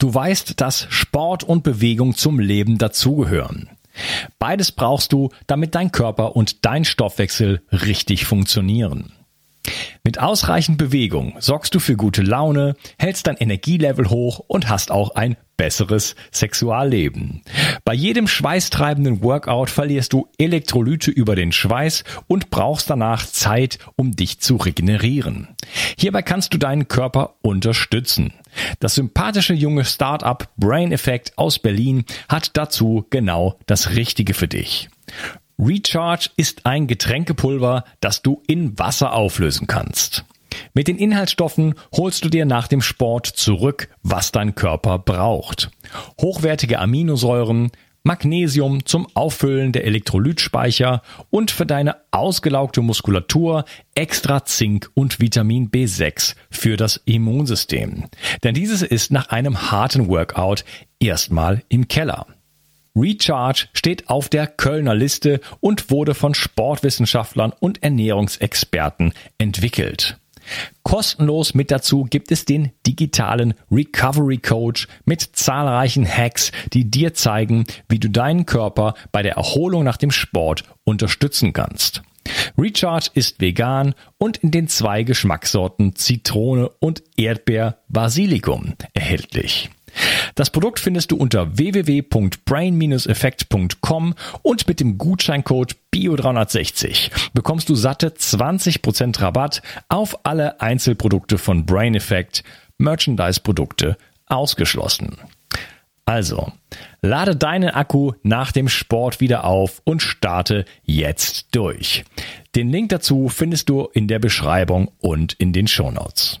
Du weißt, dass Sport und Bewegung zum Leben dazugehören. Beides brauchst du, damit dein Körper und dein Stoffwechsel richtig funktionieren. Mit ausreichend Bewegung sorgst du für gute Laune, hältst dein Energielevel hoch und hast auch ein besseres Sexualleben. Bei jedem schweißtreibenden Workout verlierst du Elektrolyte über den Schweiß und brauchst danach Zeit, um dich zu regenerieren. Hierbei kannst du deinen Körper unterstützen. Das sympathische junge Startup Brain Effect aus Berlin hat dazu genau das Richtige für dich. Recharge ist ein Getränkepulver, das du in Wasser auflösen kannst. Mit den Inhaltsstoffen holst du dir nach dem Sport zurück, was dein Körper braucht. Hochwertige Aminosäuren, Magnesium zum Auffüllen der Elektrolytspeicher und für deine ausgelaugte Muskulatur extra Zink und Vitamin B6 für das Immunsystem. Denn dieses ist nach einem harten Workout erstmal im Keller. Recharge steht auf der Kölner Liste und wurde von Sportwissenschaftlern und Ernährungsexperten entwickelt. Kostenlos mit dazu gibt es den digitalen Recovery Coach mit zahlreichen Hacks, die dir zeigen, wie du deinen Körper bei der Erholung nach dem Sport unterstützen kannst. Recharge ist vegan und in den zwei Geschmackssorten Zitrone und Erdbeer Basilikum erhältlich. Das Produkt findest du unter www.brain-effekt.com und mit dem Gutscheincode BIO360 bekommst du satte 20% Rabatt auf alle Einzelprodukte von Brain Effect, Merchandise-Produkte ausgeschlossen. Also, lade deinen Akku nach dem Sport wieder auf und starte jetzt durch. Den Link dazu findest du in der Beschreibung und in den Shownotes.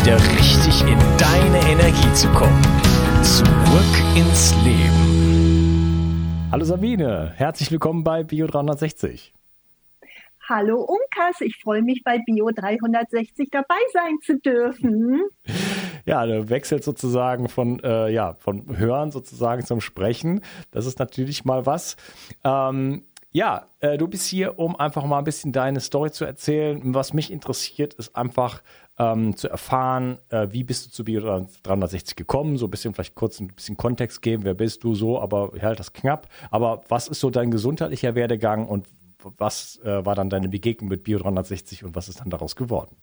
wieder richtig in deine Energie zu kommen. Zurück ins Leben. Hallo Sabine, herzlich willkommen bei Bio 360. Hallo Unkas, ich freue mich bei Bio 360 dabei sein zu dürfen. Ja, du wechselst sozusagen von, äh, ja, von Hören sozusagen zum Sprechen. Das ist natürlich mal was. Ähm, ja, äh, du bist hier, um einfach mal ein bisschen deine Story zu erzählen. Was mich interessiert, ist einfach, ähm, zu erfahren, äh, wie bist du zu Bio 360 gekommen, so ein bisschen vielleicht kurz ein bisschen Kontext geben, wer bist du so, aber halt das knapp. Aber was ist so dein gesundheitlicher Werdegang und was äh, war dann deine Begegnung mit Bio 360 und was ist dann daraus geworden?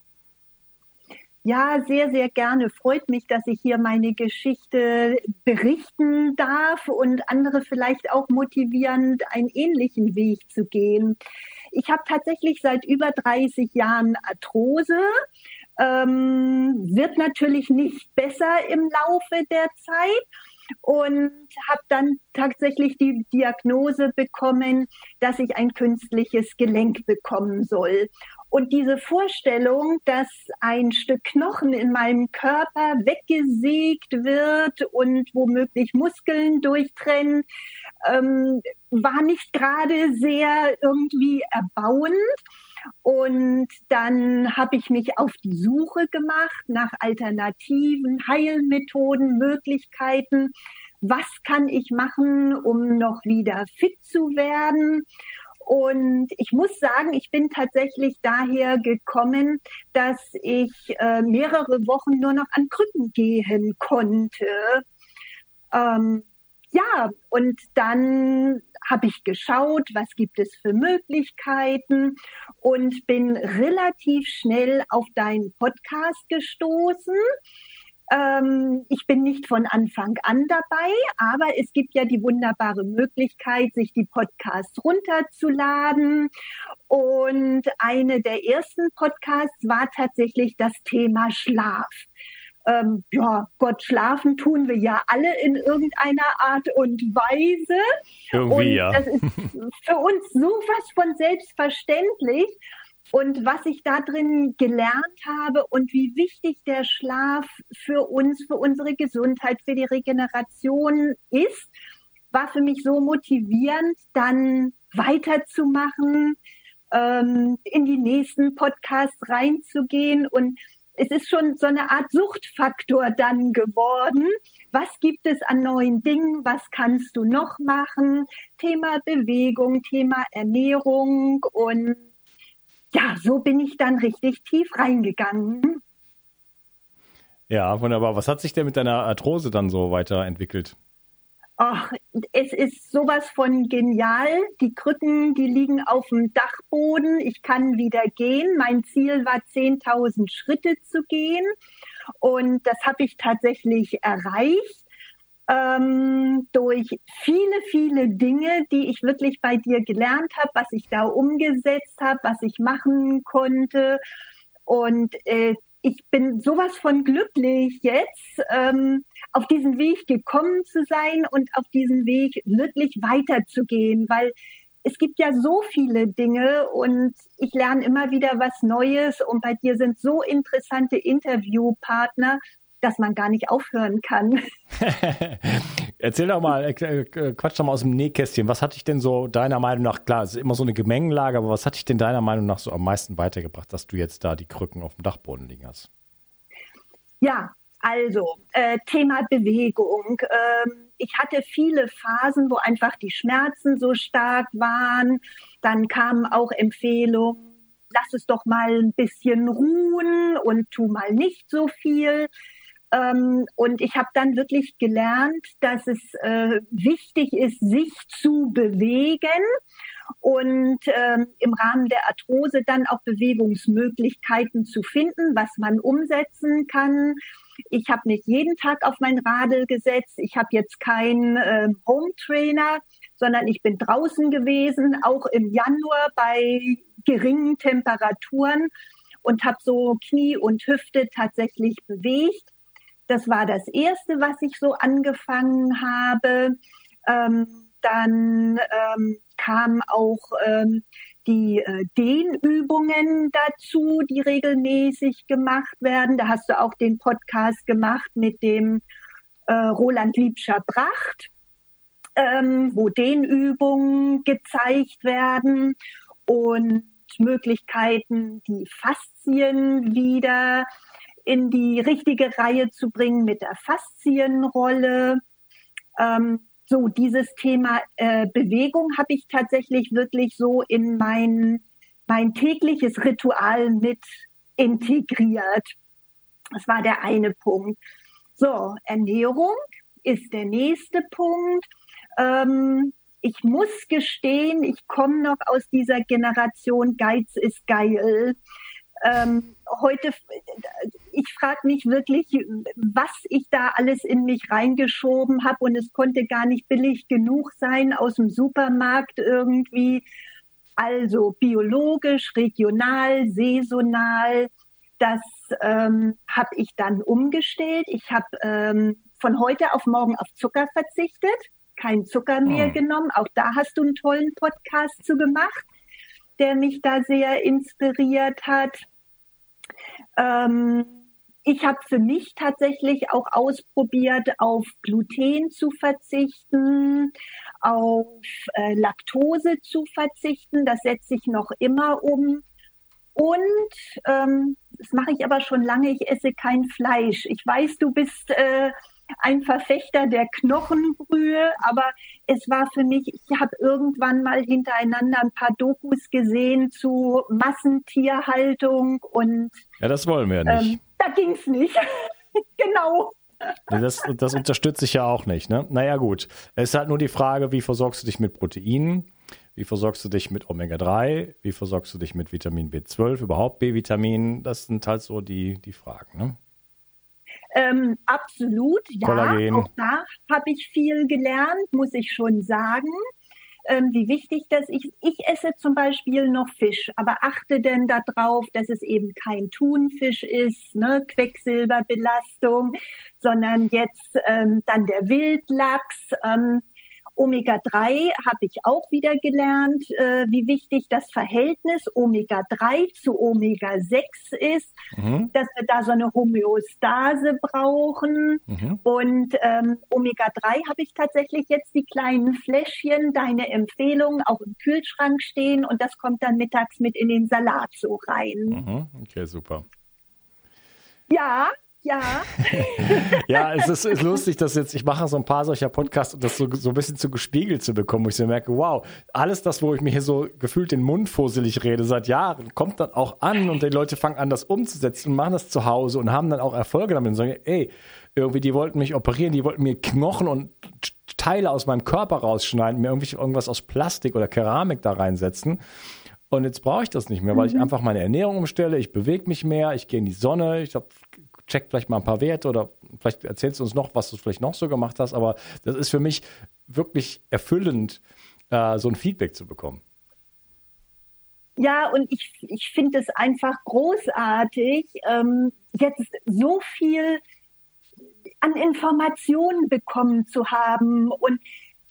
Ja, sehr, sehr gerne. Freut mich, dass ich hier meine Geschichte berichten darf und andere vielleicht auch motivieren, einen ähnlichen Weg zu gehen. Ich habe tatsächlich seit über 30 Jahren Arthrose ähm, wird natürlich nicht besser im Laufe der Zeit und habe dann tatsächlich die Diagnose bekommen, dass ich ein künstliches Gelenk bekommen soll. Und diese Vorstellung, dass ein Stück Knochen in meinem Körper weggesägt wird und womöglich Muskeln durchtrennen, ähm, war nicht gerade sehr irgendwie erbauend. Und dann habe ich mich auf die Suche gemacht nach Alternativen, Heilmethoden, Möglichkeiten. Was kann ich machen, um noch wieder fit zu werden? Und ich muss sagen, ich bin tatsächlich daher gekommen, dass ich äh, mehrere Wochen nur noch an Krücken gehen konnte. Ähm, ja, und dann habe ich geschaut, was gibt es für Möglichkeiten und bin relativ schnell auf deinen Podcast gestoßen. Ähm, ich bin nicht von Anfang an dabei, aber es gibt ja die wunderbare Möglichkeit, sich die Podcasts runterzuladen. Und eine der ersten Podcasts war tatsächlich das Thema Schlaf ähm, ja, Gott, schlafen tun wir ja alle in irgendeiner Art und Weise. Irgendwie, und ja. das ist für uns sowas von selbstverständlich. Und was ich da drin gelernt habe und wie wichtig der Schlaf für uns, für unsere Gesundheit, für die Regeneration ist, war für mich so motivierend, dann weiterzumachen, ähm, in die nächsten Podcasts reinzugehen und es ist schon so eine Art Suchtfaktor dann geworden. Was gibt es an neuen Dingen? Was kannst du noch machen? Thema Bewegung, Thema Ernährung und ja, so bin ich dann richtig tief reingegangen. Ja, wunderbar. Was hat sich denn mit deiner Arthrose dann so weiterentwickelt? Ach, es ist sowas von genial. Die Krücken, die liegen auf dem Dachboden. Ich kann wieder gehen. Mein Ziel war 10.000 Schritte zu gehen. Und das habe ich tatsächlich erreicht ähm, durch viele, viele Dinge, die ich wirklich bei dir gelernt habe, was ich da umgesetzt habe, was ich machen konnte. Und äh, ich bin sowas von glücklich jetzt, ähm, auf diesen Weg gekommen zu sein und auf diesen Weg wirklich weiterzugehen, weil es gibt ja so viele Dinge und ich lerne immer wieder was Neues und bei dir sind so interessante Interviewpartner, dass man gar nicht aufhören kann. Erzähl doch mal, äh, äh, quatsch doch mal aus dem Nähkästchen. Was hat dich denn so deiner Meinung nach, klar, es ist immer so eine Gemengenlage, aber was hat dich denn deiner Meinung nach so am meisten weitergebracht, dass du jetzt da die Krücken auf dem Dachboden liegen hast? Ja, also äh, Thema Bewegung. Ähm, ich hatte viele Phasen, wo einfach die Schmerzen so stark waren. Dann kamen auch Empfehlungen, lass es doch mal ein bisschen ruhen und tu mal nicht so viel. Ähm, und ich habe dann wirklich gelernt, dass es äh, wichtig ist, sich zu bewegen und ähm, im Rahmen der Arthrose dann auch Bewegungsmöglichkeiten zu finden, was man umsetzen kann. Ich habe nicht jeden Tag auf mein Radl gesetzt. Ich habe jetzt keinen äh, Home Trainer, sondern ich bin draußen gewesen, auch im Januar bei geringen Temperaturen und habe so Knie und Hüfte tatsächlich bewegt. Das war das Erste, was ich so angefangen habe. Ähm, dann ähm, kam auch ähm, die äh, Dehnübungen dazu, die regelmäßig gemacht werden. Da hast du auch den Podcast gemacht mit dem äh, Roland Liebscher Bracht, ähm, wo Dehnübungen gezeigt werden und Möglichkeiten, die Faszien wieder in die richtige Reihe zu bringen mit der Faszienrolle. Ähm, so dieses Thema äh, Bewegung habe ich tatsächlich wirklich so in mein, mein tägliches Ritual mit integriert. Das war der eine Punkt. So, Ernährung ist der nächste Punkt. Ähm, ich muss gestehen, ich komme noch aus dieser Generation Geiz ist geil ähm, heute, ich frage mich wirklich, was ich da alles in mich reingeschoben habe und es konnte gar nicht billig genug sein aus dem Supermarkt irgendwie. Also biologisch, regional, saisonal, das ähm, habe ich dann umgestellt. Ich habe ähm, von heute auf morgen auf Zucker verzichtet, kein Zucker mehr oh. genommen. Auch da hast du einen tollen Podcast zu gemacht der mich da sehr inspiriert hat. Ähm, ich habe für mich tatsächlich auch ausprobiert, auf Gluten zu verzichten, auf äh, Laktose zu verzichten. Das setze ich noch immer um. Und ähm, das mache ich aber schon lange, ich esse kein Fleisch. Ich weiß, du bist äh, ein Verfechter der Knochenbrühe, aber es war für mich, ich habe irgendwann mal hintereinander ein paar Dokus gesehen zu Massentierhaltung und ja, das wollen wir nicht. Ähm, da ging es nicht. genau. Das, das unterstütze ich ja auch nicht. Ne? Naja, gut. Es ist halt nur die Frage, wie versorgst du dich mit Proteinen? Wie versorgst du dich mit Omega-3? Wie versorgst du dich mit Vitamin B12, überhaupt B-Vitamin? Das sind halt so die, die Fragen. Ne? Ähm, absolut, ja. Kollagen. Auch da habe ich viel gelernt, muss ich schon sagen. Ähm, wie wichtig das ist. Ich esse zum Beispiel noch Fisch, aber achte denn darauf, dass es eben kein Thunfisch ist, ne, Quecksilberbelastung, sondern jetzt ähm, dann der Wildlachs. Ähm, Omega-3 habe ich auch wieder gelernt, äh, wie wichtig das Verhältnis Omega-3 zu Omega-6 ist, mhm. dass wir da so eine Homöostase brauchen. Mhm. Und ähm, Omega-3 habe ich tatsächlich jetzt die kleinen Fläschchen, deine Empfehlung, auch im Kühlschrank stehen und das kommt dann mittags mit in den Salat so rein. Mhm. Okay, super. Ja, ja. ja, es ist, ist, lustig, dass jetzt, ich mache so ein paar solcher Podcasts und das so, so ein bisschen zu gespiegelt zu bekommen, wo ich so merke, wow, alles das, wo ich mir hier so gefühlt den Mund fusselig rede seit Jahren, kommt dann auch an und die Leute fangen an, das umzusetzen und machen das zu Hause und haben dann auch Erfolge damit und sagen, ey, irgendwie, die wollten mich operieren, die wollten mir Knochen und Teile aus meinem Körper rausschneiden, mir irgendwie irgendwas aus Plastik oder Keramik da reinsetzen. Und jetzt brauche ich das nicht mehr, weil mhm. ich einfach meine Ernährung umstelle, ich bewege mich mehr, ich gehe in die Sonne, ich habe check vielleicht mal ein paar Werte oder vielleicht erzählst du uns noch, was du vielleicht noch so gemacht hast, aber das ist für mich wirklich erfüllend, äh, so ein Feedback zu bekommen. Ja, und ich, ich finde es einfach großartig, ähm, jetzt so viel an Informationen bekommen zu haben und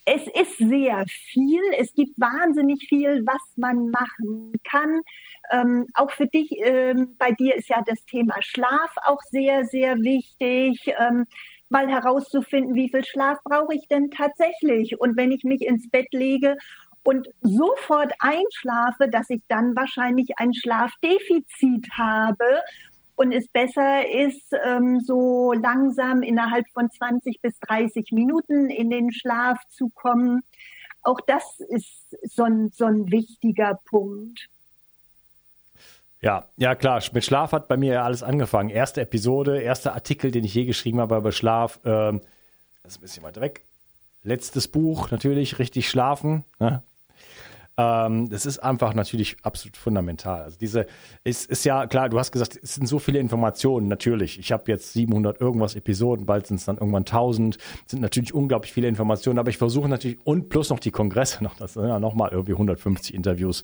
es ist sehr viel. Es gibt wahnsinnig viel, was man machen kann. Ähm, auch für dich, ähm, bei dir ist ja das Thema Schlaf auch sehr, sehr wichtig. Ähm, mal herauszufinden, wie viel Schlaf brauche ich denn tatsächlich? Und wenn ich mich ins Bett lege und sofort einschlafe, dass ich dann wahrscheinlich ein Schlafdefizit habe und es besser ist, ähm, so langsam innerhalb von 20 bis 30 Minuten in den Schlaf zu kommen. Auch das ist so ein, so ein wichtiger Punkt. Ja, ja klar. Mit Schlaf hat bei mir ja alles angefangen. Erste Episode, erster Artikel, den ich je geschrieben habe über Schlaf. Ähm, das ist ein bisschen weiter weg. Letztes Buch natürlich, richtig schlafen. Ne? Ähm, das ist einfach natürlich absolut fundamental. Also diese, es ist ja klar, du hast gesagt, es sind so viele Informationen, natürlich. Ich habe jetzt 700 irgendwas Episoden, bald sind es dann irgendwann 1000, sind natürlich unglaublich viele Informationen, aber ich versuche natürlich, und plus noch die Kongresse noch, das sind ja nochmal irgendwie 150 Interviews.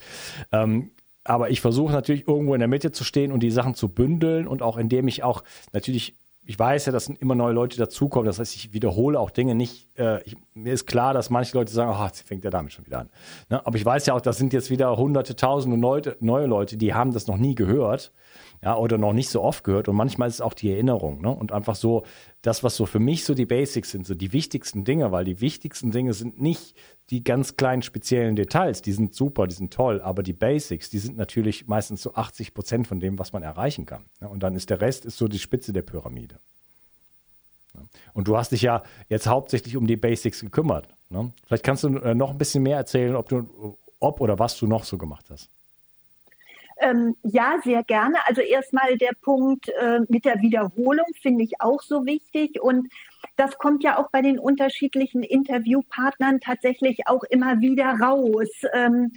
Ähm, aber ich versuche natürlich irgendwo in der Mitte zu stehen und die Sachen zu bündeln und auch indem ich auch natürlich ich weiß ja, dass immer neue Leute dazukommen. Das heißt, ich wiederhole auch Dinge nicht. Äh, ich, mir ist klar, dass manche Leute sagen, oh, jetzt fängt der damit schon wieder an. Ne? Aber ich weiß ja auch, das sind jetzt wieder hunderte, tausende Leute, neue Leute, die haben das noch nie gehört ja, oder noch nicht so oft gehört. Und manchmal ist es auch die Erinnerung, ne? Und einfach so, das, was so für mich so die Basics sind, so die wichtigsten Dinge, weil die wichtigsten Dinge sind nicht die ganz kleinen speziellen Details, die sind super, die sind toll, aber die Basics, die sind natürlich meistens so 80 Prozent von dem, was man erreichen kann. Ne? Und dann ist der Rest ist so die Spitze der Pyramide. Und du hast dich ja jetzt hauptsächlich um die Basics gekümmert. Ne? Vielleicht kannst du äh, noch ein bisschen mehr erzählen, ob du, ob oder was du noch so gemacht hast. Ähm, ja, sehr gerne. Also erstmal der Punkt äh, mit der Wiederholung finde ich auch so wichtig und das kommt ja auch bei den unterschiedlichen Interviewpartnern tatsächlich auch immer wieder raus. Ähm,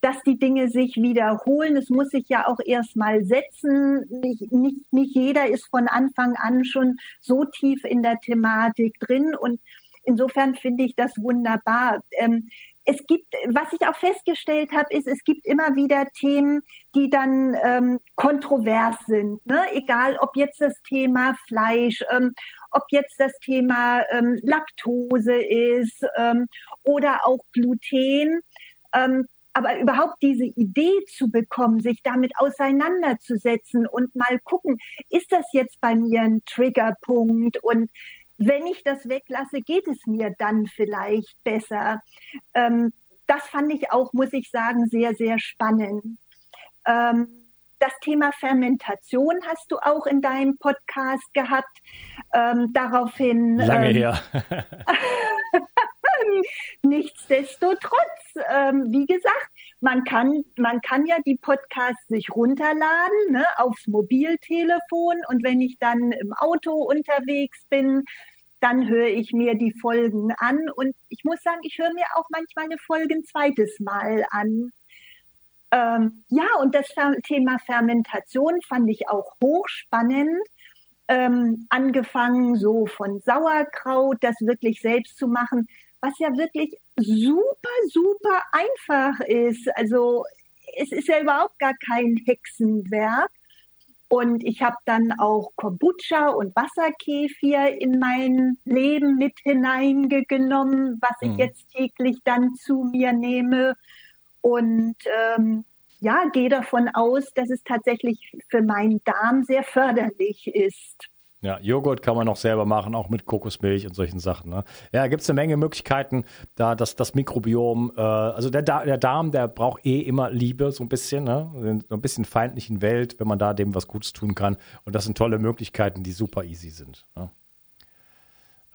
dass die Dinge sich wiederholen. Es muss sich ja auch erstmal setzen. Nicht, nicht, nicht jeder ist von Anfang an schon so tief in der Thematik drin. Und insofern finde ich das wunderbar. Ähm, es gibt, was ich auch festgestellt habe, ist, es gibt immer wieder Themen, die dann ähm, kontrovers sind. Ne? Egal, ob jetzt das Thema Fleisch, ähm, ob jetzt das Thema ähm, Laktose ist ähm, oder auch Gluten. Ähm, aber überhaupt diese Idee zu bekommen, sich damit auseinanderzusetzen und mal gucken, ist das jetzt bei mir ein Triggerpunkt und wenn ich das weglasse, geht es mir dann vielleicht besser. Ähm, das fand ich auch, muss ich sagen, sehr, sehr spannend. Ähm, das Thema Fermentation hast du auch in deinem Podcast gehabt. Ähm, daraufhin. Lange ähm, her. Nichtsdestotrotz, ähm, wie gesagt, man kann, man kann ja die Podcasts sich runterladen ne, aufs Mobiltelefon und wenn ich dann im Auto unterwegs bin, dann höre ich mir die Folgen an und ich muss sagen, ich höre mir auch manchmal eine Folge ein zweites Mal an. Ähm, ja, und das Thema Fermentation fand ich auch hochspannend. Ähm, angefangen so von Sauerkraut, das wirklich selbst zu machen, was ja wirklich super, super einfach ist. Also es ist ja überhaupt gar kein Hexenwerk. Und ich habe dann auch Kombucha und Wasserkefir in mein Leben mit hineingenommen, was ich mhm. jetzt täglich dann zu mir nehme. Und ähm, ja, gehe davon aus, dass es tatsächlich für meinen Darm sehr förderlich ist. Ja, Joghurt kann man auch selber machen, auch mit Kokosmilch und solchen Sachen. Ne? Ja, gibt es eine Menge Möglichkeiten, da das, das Mikrobiom, äh, also der, der Darm, der braucht eh immer Liebe, so ein bisschen, ne? So ein bisschen feindlichen Welt, wenn man da dem was Gutes tun kann. Und das sind tolle Möglichkeiten, die super easy sind. Ne?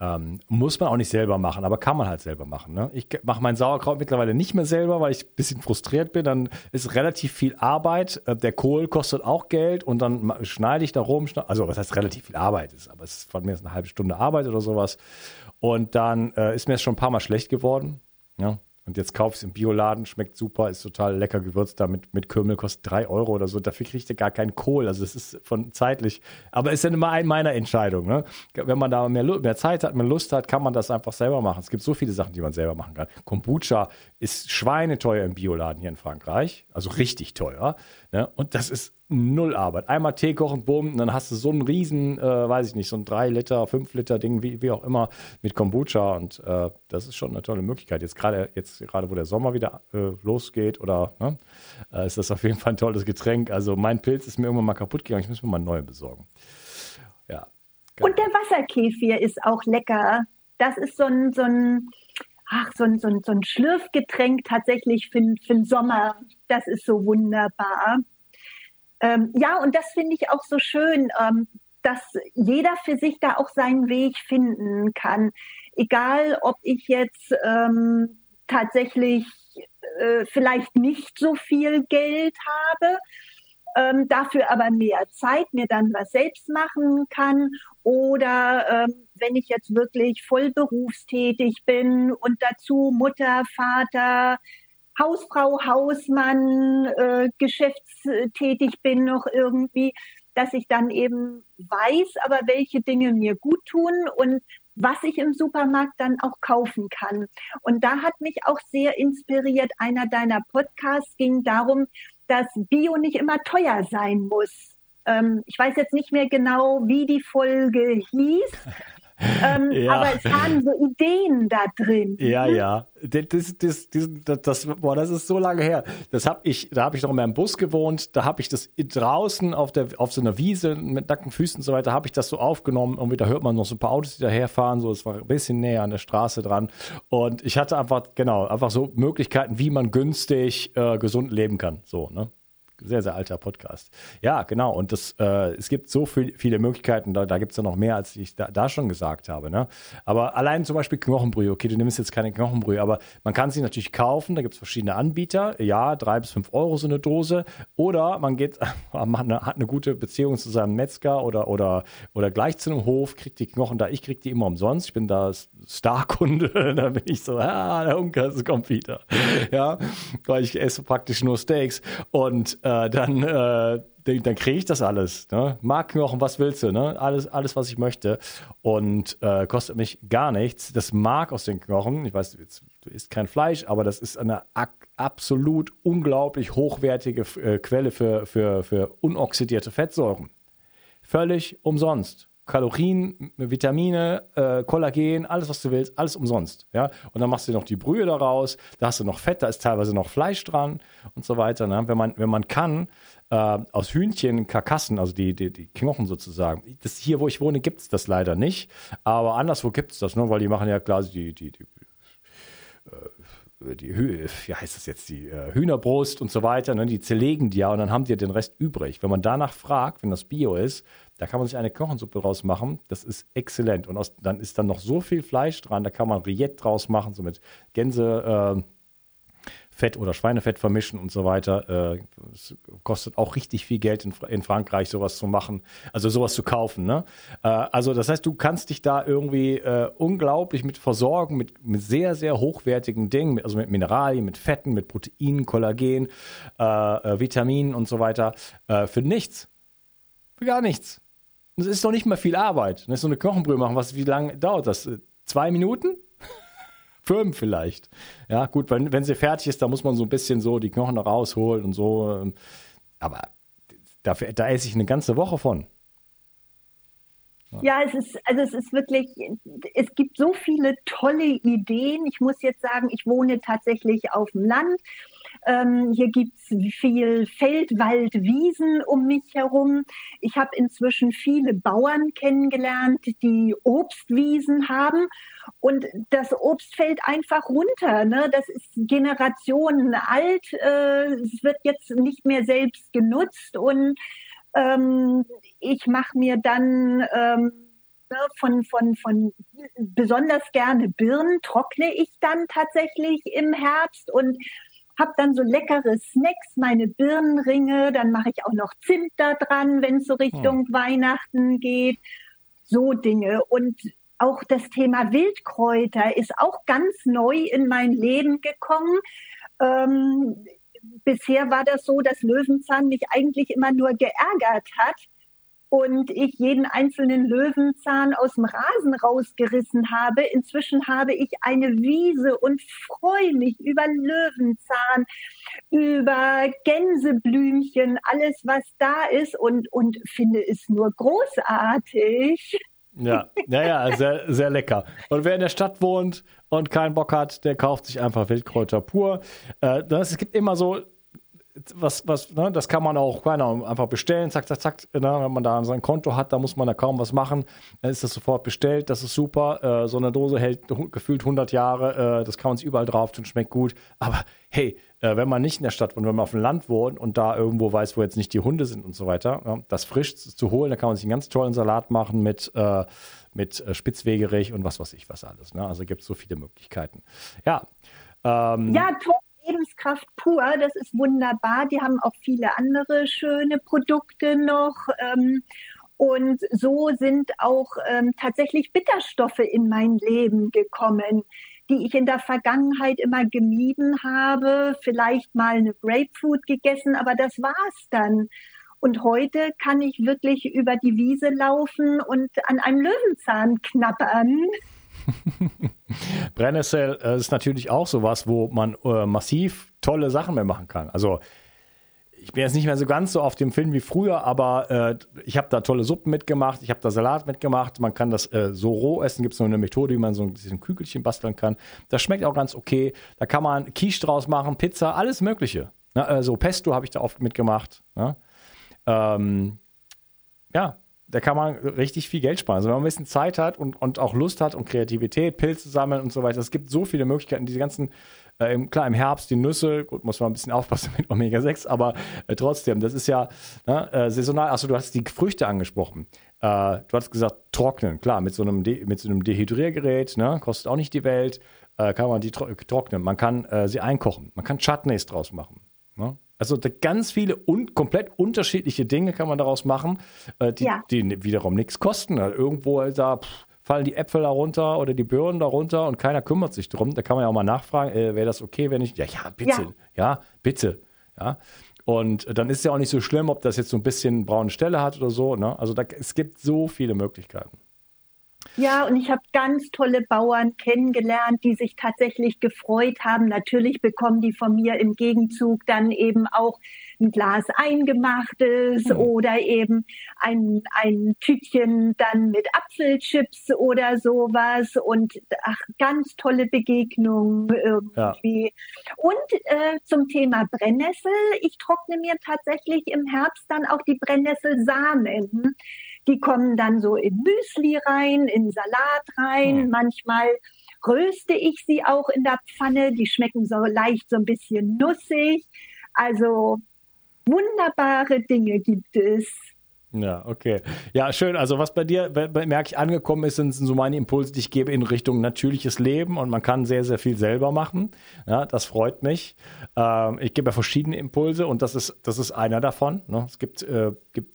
Ähm, muss man auch nicht selber machen, aber kann man halt selber machen. Ne? Ich mache mein Sauerkraut mittlerweile nicht mehr selber, weil ich ein bisschen frustriert bin. Dann ist relativ viel Arbeit. Äh, der Kohl kostet auch Geld und dann schneide ich da rum. Also was heißt relativ viel Arbeit ist, aber es ist von mir eine halbe Stunde Arbeit oder sowas. Und dann äh, ist mir es schon ein paar Mal schlecht geworden. Ja? Und jetzt kauf es im Bioladen, schmeckt super, ist total lecker gewürzt da mit, Kümmel, kostet drei Euro oder so. Dafür kriegt ihr gar keinen Kohl. Also es ist von zeitlich, aber ist ja immer ein meiner Entscheidung. Ne? Wenn man da mehr, mehr Zeit hat, mehr Lust hat, kann man das einfach selber machen. Es gibt so viele Sachen, die man selber machen kann. Kombucha ist schweineteuer im Bioladen hier in Frankreich, also richtig teuer. Ne? Und das ist null Arbeit. Einmal Tee kochen, bumm, dann hast du so einen riesen, äh, weiß ich nicht, so ein 3 Liter, 5 Liter Ding, wie, wie auch immer, mit Kombucha. Und äh, das ist schon eine tolle Möglichkeit. Jetzt gerade, jetzt gerade, wo der Sommer wieder äh, losgeht, oder ne, äh, ist das auf jeden Fall ein tolles Getränk. Also mein Pilz ist mir irgendwann mal kaputt gegangen. Ich muss mir mal neuen besorgen. Ja. Und der Wasserkefir ist auch lecker. Das ist so ein, so ein ach, so ein, so ein, so ein Schlürfgetränk tatsächlich für, für den Sommer. Das ist so wunderbar. Ähm, ja, und das finde ich auch so schön, ähm, dass jeder für sich da auch seinen Weg finden kann. Egal, ob ich jetzt ähm, tatsächlich äh, vielleicht nicht so viel Geld habe, ähm, dafür aber mehr Zeit, mir dann was selbst machen kann oder ähm, wenn ich jetzt wirklich voll berufstätig bin und dazu Mutter, Vater, Hausfrau, Hausmann, äh, geschäftstätig bin noch irgendwie, dass ich dann eben weiß, aber welche Dinge mir gut tun und was ich im Supermarkt dann auch kaufen kann. Und da hat mich auch sehr inspiriert, einer deiner Podcasts ging darum, dass Bio nicht immer teuer sein muss. Ähm, ich weiß jetzt nicht mehr genau, wie die Folge hieß. Ähm, ja. Aber es waren so Ideen da drin. Ja, ja. Das, das, das, das, boah, das ist so lange her. Das hab ich, da habe ich noch in meinem Bus gewohnt. Da habe ich das draußen auf der, auf so einer Wiese mit nackten Füßen und so weiter, habe ich das so aufgenommen. Und da hört man noch so ein paar Autos, die daherfahren. So, es war ein bisschen näher an der Straße dran. Und ich hatte einfach, genau, einfach so Möglichkeiten, wie man günstig äh, gesund leben kann. So, ne? Sehr, sehr alter Podcast. Ja, genau. Und das, äh, es gibt so viel, viele Möglichkeiten, da, da gibt es ja noch mehr, als ich da, da schon gesagt habe. Ne? Aber allein zum Beispiel Knochenbrühe, okay, du nimmst jetzt keine Knochenbrühe, aber man kann sie natürlich kaufen, da gibt es verschiedene Anbieter, ja, drei bis fünf Euro so eine Dose. Oder man geht, man hat eine gute Beziehung zu seinem Metzger oder, oder, oder gleich zu einem Hof, kriegt die Knochen da, ich kriege die immer umsonst. Ich bin da Starkunde, da bin ich so, ah, der Unker kommt wieder. Ja, weil ich esse praktisch nur Steaks. Und äh, dann, äh, dann kriege ich das alles. Ne? Markknochen, was willst du? Ne? Alles, alles, was ich möchte. Und äh, kostet mich gar nichts. Das Mark aus den Knochen, ich weiß, jetzt, du isst kein Fleisch, aber das ist eine absolut unglaublich hochwertige äh, Quelle für, für, für unoxidierte Fettsäuren. Völlig umsonst. Kalorien, Vitamine, äh, Kollagen, alles, was du willst, alles umsonst. Ja? Und dann machst du noch die Brühe daraus, da hast du noch Fett, da ist teilweise noch Fleisch dran und so weiter. Ne? Wenn, man, wenn man kann, äh, aus Hühnchen, Karkassen, also die, die, die Knochen sozusagen. Das hier, wo ich wohne, gibt es das leider nicht. Aber anderswo gibt es das, ne? weil die machen ja quasi die, die, die die, wie heißt das jetzt, die äh, Hühnerbrust und so weiter, ne, die zerlegen die ja und dann haben die ja den Rest übrig. Wenn man danach fragt, wenn das Bio ist, da kann man sich eine Knochensuppe draus machen. Das ist exzellent. Und aus, dann ist dann noch so viel Fleisch dran, da kann man Rillette draus machen, so mit Gänse. Äh, Fett oder Schweinefett vermischen und so weiter. Äh, es kostet auch richtig viel Geld in, Frankreich, sowas zu machen, also sowas zu kaufen. Ne? Äh, also das heißt, du kannst dich da irgendwie äh, unglaublich mit versorgen, mit, sehr, sehr hochwertigen Dingen, also mit Mineralien, mit Fetten, mit Proteinen, Kollagen, Vitaminen und so weiter, für nichts. Für gar nichts. Das ist doch nicht mal viel Arbeit. Ist so eine Knochenbrühe machen, was, wie lange dauert das? Zwei Minuten? Fünf vielleicht. Ja, gut, wenn, wenn sie fertig ist, da muss man so ein bisschen so die Knochen rausholen und so. Ähm, aber da, da esse ich eine ganze Woche von. Ja, es ist, also es ist wirklich, es gibt so viele tolle Ideen. Ich muss jetzt sagen, ich wohne tatsächlich auf dem Land. Ähm, hier gibt's viel Feld, Wald, Wiesen um mich herum. Ich habe inzwischen viele Bauern kennengelernt, die Obstwiesen haben. Und das Obst fällt einfach runter. Ne? Das ist Generationen alt. Äh, es wird jetzt nicht mehr selbst genutzt. Und ähm, ich mache mir dann ähm, ne, von, von, von besonders gerne Birnen, trockne ich dann tatsächlich im Herbst und habe dann so leckere Snacks, meine Birnenringe, dann mache ich auch noch Zimt da dran, wenn es so Richtung hm. Weihnachten geht. So Dinge. Und auch das Thema Wildkräuter ist auch ganz neu in mein Leben gekommen. Ähm, bisher war das so, dass Löwenzahn mich eigentlich immer nur geärgert hat und ich jeden einzelnen Löwenzahn aus dem Rasen rausgerissen habe. Inzwischen habe ich eine Wiese und freue mich über Löwenzahn, über Gänseblümchen, alles was da ist und, und finde es nur großartig. Ja, ja, ja, sehr, sehr lecker. Und wer in der Stadt wohnt und keinen Bock hat, der kauft sich einfach Wildkräuter pur. Äh, das, es gibt immer so was, was, ne, das kann man auch keine Ahnung, einfach bestellen, zack, zack, zack. Ne, wenn man da sein Konto hat, da muss man da kaum was machen. Dann ist das sofort bestellt, das ist super. Äh, so eine Dose hält gefühlt 100 Jahre, äh, das kann man sich überall drauf tun, schmeckt gut. Aber hey, äh, wenn man nicht in der Stadt wohnt, wenn man auf dem Land wohnt und da irgendwo weiß, wo jetzt nicht die Hunde sind und so weiter, ja, das frisch zu holen, da kann man sich einen ganz tollen Salat machen mit, äh, mit äh, Spitzwegerich und was weiß ich was alles. Ne? Also gibt es so viele Möglichkeiten. Ja. Ähm, ja, toll. Lebenskraft pur, das ist wunderbar. Die haben auch viele andere schöne Produkte noch. Ähm, und so sind auch ähm, tatsächlich Bitterstoffe in mein Leben gekommen, die ich in der Vergangenheit immer gemieden habe. Vielleicht mal eine Grapefruit gegessen, aber das war's dann. Und heute kann ich wirklich über die Wiese laufen und an einem Löwenzahn knabbern. Brennnessel äh, ist natürlich auch sowas, wo man äh, massiv tolle Sachen mehr machen kann. Also ich bin jetzt nicht mehr so ganz so auf dem Film wie früher, aber äh, ich habe da tolle Suppen mitgemacht, ich habe da Salat mitgemacht. Man kann das äh, so roh essen. Gibt es noch eine Methode, wie man so ein, Kügelchen basteln kann. Das schmeckt auch ganz okay. Da kann man Quiche draus machen, Pizza, alles Mögliche. Na, äh, so Pesto habe ich da oft mitgemacht. Ne? Ähm, ja, da kann man richtig viel Geld sparen. Also wenn man ein bisschen Zeit hat und, und auch Lust hat und Kreativität, Pilze sammeln und so weiter. Es gibt so viele Möglichkeiten, diese ganzen, äh, klar, im Herbst die Nüsse, gut, muss man ein bisschen aufpassen mit Omega-6, aber äh, trotzdem, das ist ja ne, äh, saisonal. Achso, du hast die Früchte angesprochen. Äh, du hast gesagt, trocknen, klar, mit so einem, De mit so einem Dehydriergerät, ne, kostet auch nicht die Welt, äh, kann man die tro trocknen. Man kann äh, sie einkochen, man kann Chutneys draus machen. Ne? Also ganz viele und komplett unterschiedliche Dinge kann man daraus machen, äh, die, ja. die, wiederum nichts kosten. Also irgendwo da pff, fallen die Äpfel darunter oder die Birnen darunter und keiner kümmert sich drum. Da kann man ja auch mal nachfragen, äh, wäre das okay, wenn ich, ja, ja, bitte, ja, ja bitte, ja. Und dann ist es ja auch nicht so schlimm, ob das jetzt so ein bisschen braune Stelle hat oder so. Ne? Also da, es gibt so viele Möglichkeiten. Ja, und ich habe ganz tolle Bauern kennengelernt, die sich tatsächlich gefreut haben. Natürlich bekommen die von mir im Gegenzug dann eben auch ein Glas Eingemachtes mhm. oder eben ein, ein Tütchen dann mit Apfelchips oder sowas und ach, ganz tolle Begegnungen irgendwie. Ja. Und äh, zum Thema Brennnessel, ich trockne mir tatsächlich im Herbst dann auch die Brennnesselsamen. Die kommen dann so in Müsli rein, in Salat rein. Mhm. Manchmal röste ich sie auch in der Pfanne. Die schmecken so leicht so ein bisschen nussig. Also wunderbare Dinge gibt es. Ja, okay. Ja, schön. Also was bei dir, merke ich, angekommen ist, sind so meine Impulse, die ich gebe in Richtung natürliches Leben und man kann sehr, sehr viel selber machen. Ja, das freut mich. Ähm, ich gebe ja verschiedene Impulse und das ist, das ist einer davon. Ne? Es gibt, äh, gibt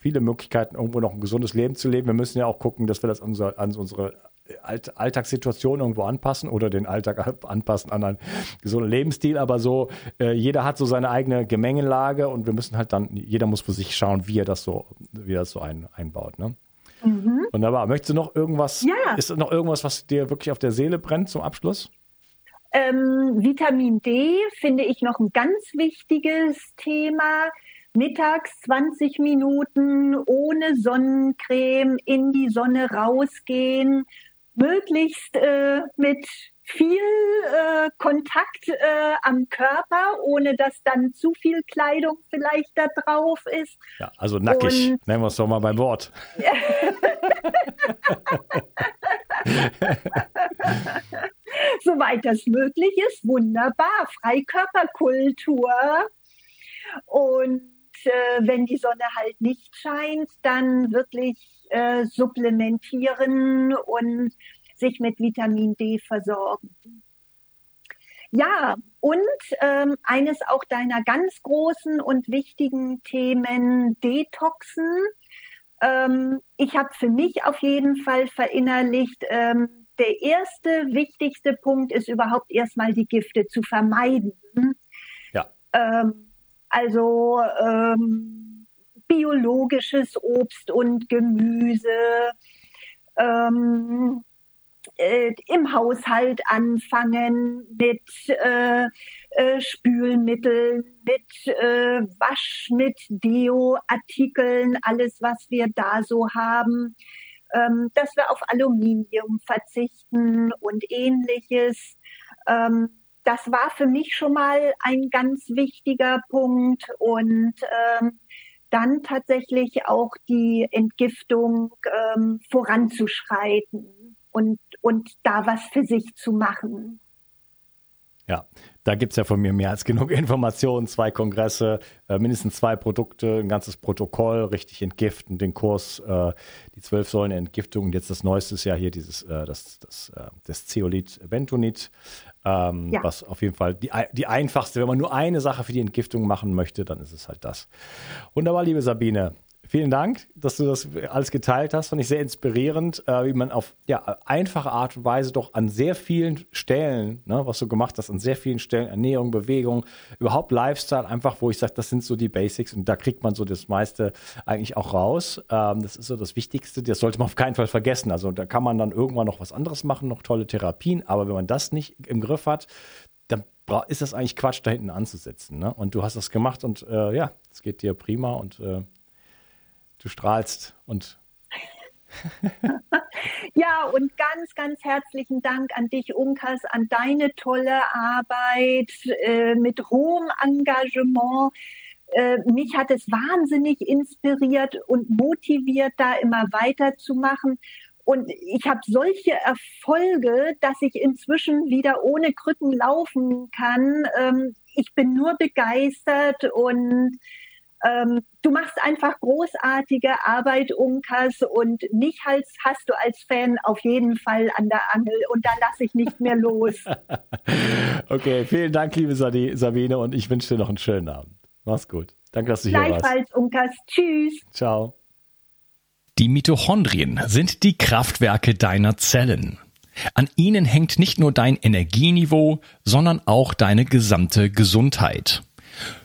viele Möglichkeiten, irgendwo noch ein gesundes Leben zu leben. Wir müssen ja auch gucken, dass wir das an, an unsere Alt Alltagssituation irgendwo anpassen oder den Alltag anpassen an einen gesunden Lebensstil. Aber so, äh, jeder hat so seine eigene Gemengelage und wir müssen halt dann, jeder muss für sich schauen, wie er das so, wie er das so ein, einbaut. Ne? Mhm. Wunderbar. Möchtest du noch irgendwas, ja. ist noch irgendwas, was dir wirklich auf der Seele brennt zum Abschluss? Ähm, Vitamin D finde ich noch ein ganz wichtiges Thema mittags 20 Minuten ohne Sonnencreme in die Sonne rausgehen, möglichst äh, mit viel äh, Kontakt äh, am Körper, ohne dass dann zu viel Kleidung vielleicht da drauf ist. Ja, also nackig, Und, nennen wir es doch mal beim Wort. Soweit das möglich ist, wunderbar. Freikörperkultur. Und äh, wenn die Sonne halt nicht scheint, dann wirklich äh, supplementieren und sich mit Vitamin D versorgen. Ja, und ähm, eines auch deiner ganz großen und wichtigen Themen, Detoxen. Ähm, ich habe für mich auf jeden Fall verinnerlicht, ähm, der erste wichtigste Punkt ist überhaupt erstmal die Gifte zu vermeiden. Ja. Ähm, also ähm, biologisches Obst und Gemüse, ähm, äh, im Haushalt anfangen mit äh, äh, Spülmitteln, mit äh, Wasch, mit Deo-Artikeln, alles, was wir da so haben, ähm, dass wir auf Aluminium verzichten und ähnliches. Ähm, das war für mich schon mal ein ganz wichtiger Punkt und ähm, dann tatsächlich auch die Entgiftung ähm, voranzuschreiten und, und da was für sich zu machen. Ja, da gibt es ja von mir mehr als genug Informationen, zwei Kongresse, äh, mindestens zwei Produkte, ein ganzes Protokoll, richtig entgiften, den Kurs, äh, die zwölf Säulen Entgiftung und jetzt das Neueste ist ja hier dieses, äh, das, das, äh, das Zeolit Bentonit, ähm, ja. was auf jeden Fall die, die einfachste, wenn man nur eine Sache für die Entgiftung machen möchte, dann ist es halt das. Wunderbar, liebe Sabine. Vielen Dank, dass du das alles geteilt hast. Fand ich sehr inspirierend, äh, wie man auf ja, einfache Art und Weise doch an sehr vielen Stellen, ne, was du gemacht hast, an sehr vielen Stellen, Ernährung, Bewegung, überhaupt Lifestyle, einfach, wo ich sage, das sind so die Basics und da kriegt man so das meiste eigentlich auch raus. Ähm, das ist so das Wichtigste, das sollte man auf keinen Fall vergessen. Also da kann man dann irgendwann noch was anderes machen, noch tolle Therapien, aber wenn man das nicht im Griff hat, dann ist das eigentlich Quatsch, da hinten anzusetzen. Ne? Und du hast das gemacht und äh, ja, es geht dir prima und äh, du strahlst und ja, und ganz, ganz herzlichen Dank an dich, Unkas, an deine tolle Arbeit äh, mit hohem Engagement. Äh, mich hat es wahnsinnig inspiriert und motiviert, da immer weiterzumachen. Und ich habe solche Erfolge, dass ich inzwischen wieder ohne Krücken laufen kann. Ähm, ich bin nur begeistert und ähm, du machst einfach großartige Arbeit, Unkas, und mich als, hast du als Fan auf jeden Fall an der Angel und da lasse ich nicht mehr los. okay, vielen Dank, liebe Sabine, und ich wünsche dir noch einen schönen Abend. Mach's gut. Danke, dass du hier warst. Gleichfalls, Unkas. Tschüss. Ciao. Die Mitochondrien sind die Kraftwerke deiner Zellen. An ihnen hängt nicht nur dein Energieniveau, sondern auch deine gesamte Gesundheit.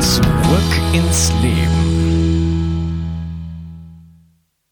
Zurück ins Leben.